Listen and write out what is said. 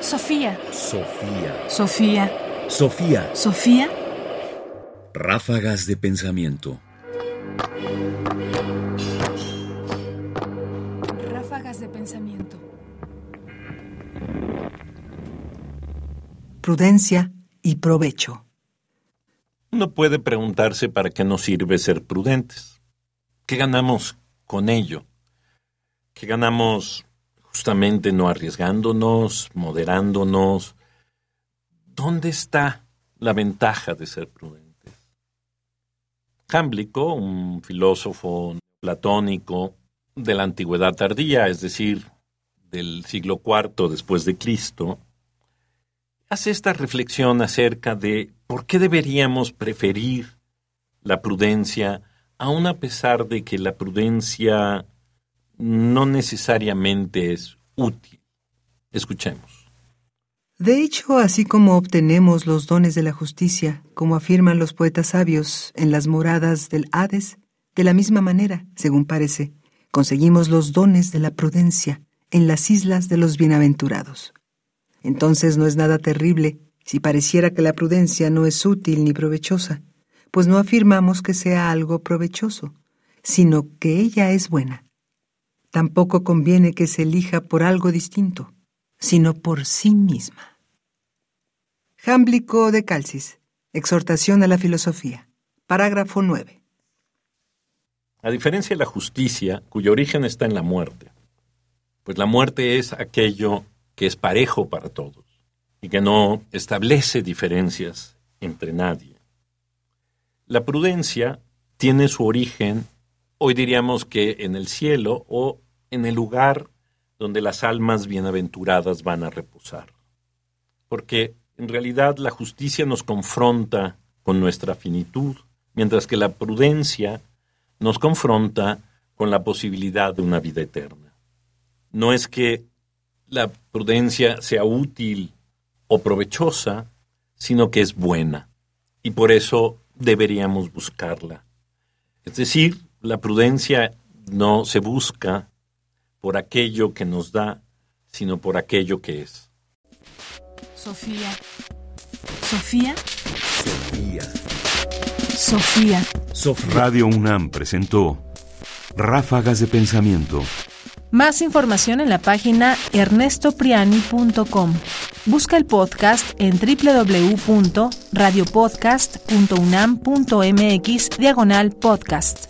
Sofía. Sofía. Sofía. Sofía. Sofía. Ráfagas de pensamiento. Ráfagas de pensamiento. Prudencia y provecho. Uno puede preguntarse para qué nos sirve ser prudentes. ¿Qué ganamos con ello? ¿Qué ganamos justamente no arriesgándonos, moderándonos? ¿Dónde está la ventaja de ser prudentes? Jámblico, un filósofo platónico de la antigüedad tardía, es decir, del siglo IV después de Cristo, hace esta reflexión acerca de por qué deberíamos preferir la prudencia, aun a pesar de que la prudencia no necesariamente es útil. Escuchemos. De hecho, así como obtenemos los dones de la justicia, como afirman los poetas sabios en las moradas del Hades, de la misma manera, según parece, conseguimos los dones de la prudencia en las islas de los bienaventurados. Entonces no es nada terrible si pareciera que la prudencia no es útil ni provechosa, pues no afirmamos que sea algo provechoso, sino que ella es buena. Tampoco conviene que se elija por algo distinto, sino por sí misma. Jámblico de Calcis. Exhortación a la filosofía. Parágrafo 9. A diferencia de la justicia, cuyo origen está en la muerte, pues la muerte es aquello que es parejo para todos y que no establece diferencias entre nadie. La prudencia tiene su origen, hoy diríamos que en el cielo o en el lugar donde las almas bienaventuradas van a reposar. Porque en realidad la justicia nos confronta con nuestra finitud, mientras que la prudencia nos confronta con la posibilidad de una vida eterna. No es que la prudencia sea útil o provechosa, sino que es buena, y por eso deberíamos buscarla. Es decir, la prudencia no se busca por aquello que nos da, sino por aquello que es. Sofía. Sofía. Sofía. Sofía. Radio UNAM presentó Ráfagas de Pensamiento. Más información en la página ernestopriani.com. Busca el podcast en www.radiopodcast.unam.mx diagonal podcast.